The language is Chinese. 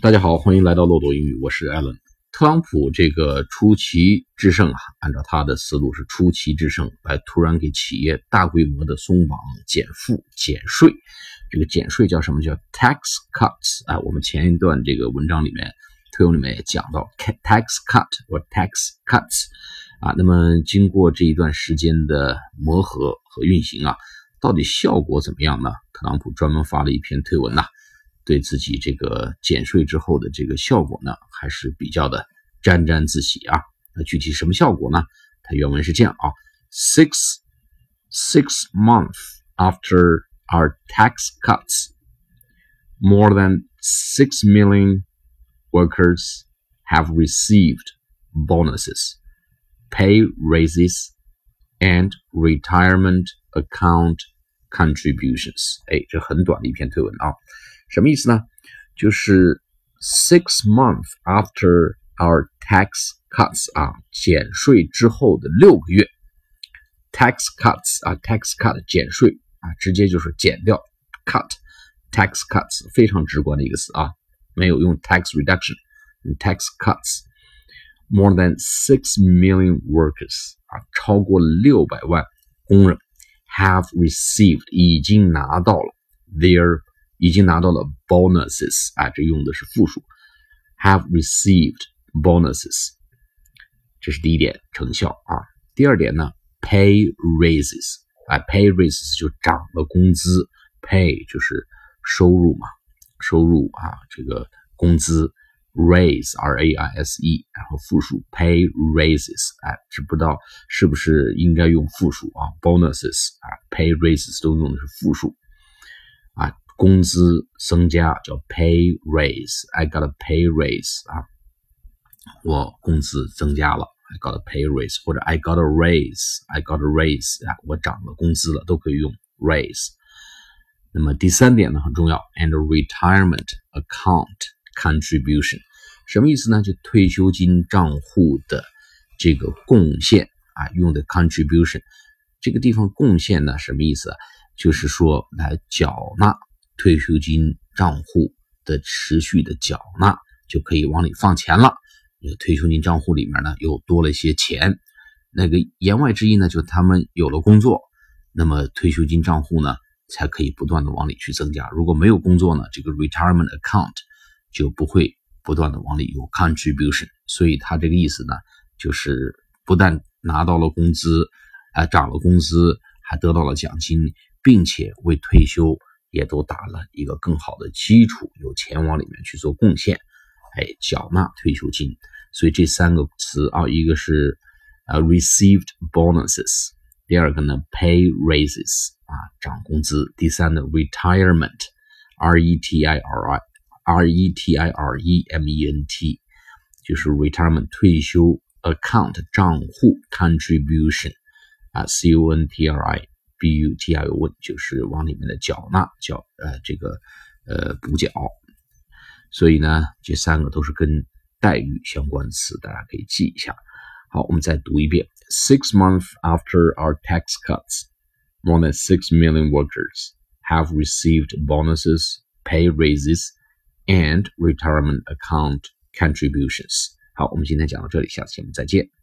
大家好，欢迎来到漏斗英语，我是艾伦。特朗普这个出奇制胜啊，按照他的思路是出奇制胜，来突然给企业大规模的松绑、减负、减税。这个减税叫什么？叫 tax cuts 啊。我们前一段这个文章里面、特文里面也讲到 tax cut 或 tax cuts 啊。那么经过这一段时间的磨合和运行啊，到底效果怎么样呢？特朗普专门发了一篇推文呐。对自己这个减税之后的这个效果呢，还是比较的沾沾自喜啊。那具体什么效果呢？它原文是这样啊：Six six months after our tax cuts, more than six million workers have received bonuses, pay raises, and retirement account contributions。哎，这很短的一篇推文啊。 什么意思呢？就是 six months after our tax cuts 啊，减税之后的六个月，tax cuts 啊，tax cut 减税啊，直接就是减掉 cut tax cuts 非常直观的一个词啊，没有用 tax reduction，tax cuts more than six million workers 啊，超过六百万工人 have received 已经拿到了 their 已经拿到了 bonuses 啊，这用的是复数，have received bonuses，这是第一点成效啊。第二点呢，pay raises 啊，pay raises 就涨了工资，pay 就是收入嘛，收入啊，这个工资，raise r a i s e，然后复数 pay raises，哎，知不知道是不是应该用复数啊？bonuses 啊，pay raises 都用的是复数啊。工资增加叫 pay raise，I got a pay raise 啊，我工资增加了，I got a pay raise，或者 I got a raise，I got a raise 啊，我涨了工资了，都可以用 raise。那么第三点呢很重要，and retirement account contribution，什么意思呢？就退休金账户的这个贡献啊，用的 contribution，这个地方贡献呢什么意思？就是说来缴纳。退休金账户的持续的缴纳就可以往里放钱了。这个退休金账户里面呢又多了一些钱。那个言外之意呢，就他们有了工作，那么退休金账户呢才可以不断的往里去增加。如果没有工作呢，这个 retirement account 就不会不断的往里有 contribution。所以他这个意思呢，就是不但拿到了工资，还涨了工资，还得到了奖金，并且为退休。也都打了一个更好的基础，有钱往里面去做贡献，哎，缴纳退休金。所以这三个词啊，一个是呃 received bonuses，第二个呢 pay raises 啊涨工资，第三呢 retirement，r e t i r i r e t i r e m e n t，就是 retirement 退休 account 账户 contribution 啊 c o n t r i。b u t i o n 就是往里面的缴纳缴呃这个呃补缴，所以呢这三个都是跟待遇相关词，大家可以记一下。好，我们再读一遍：Six months after our tax cuts, more than six million workers have received bonuses, pay raises, and retirement account contributions。好，我们今天讲到这里，下次节目再见。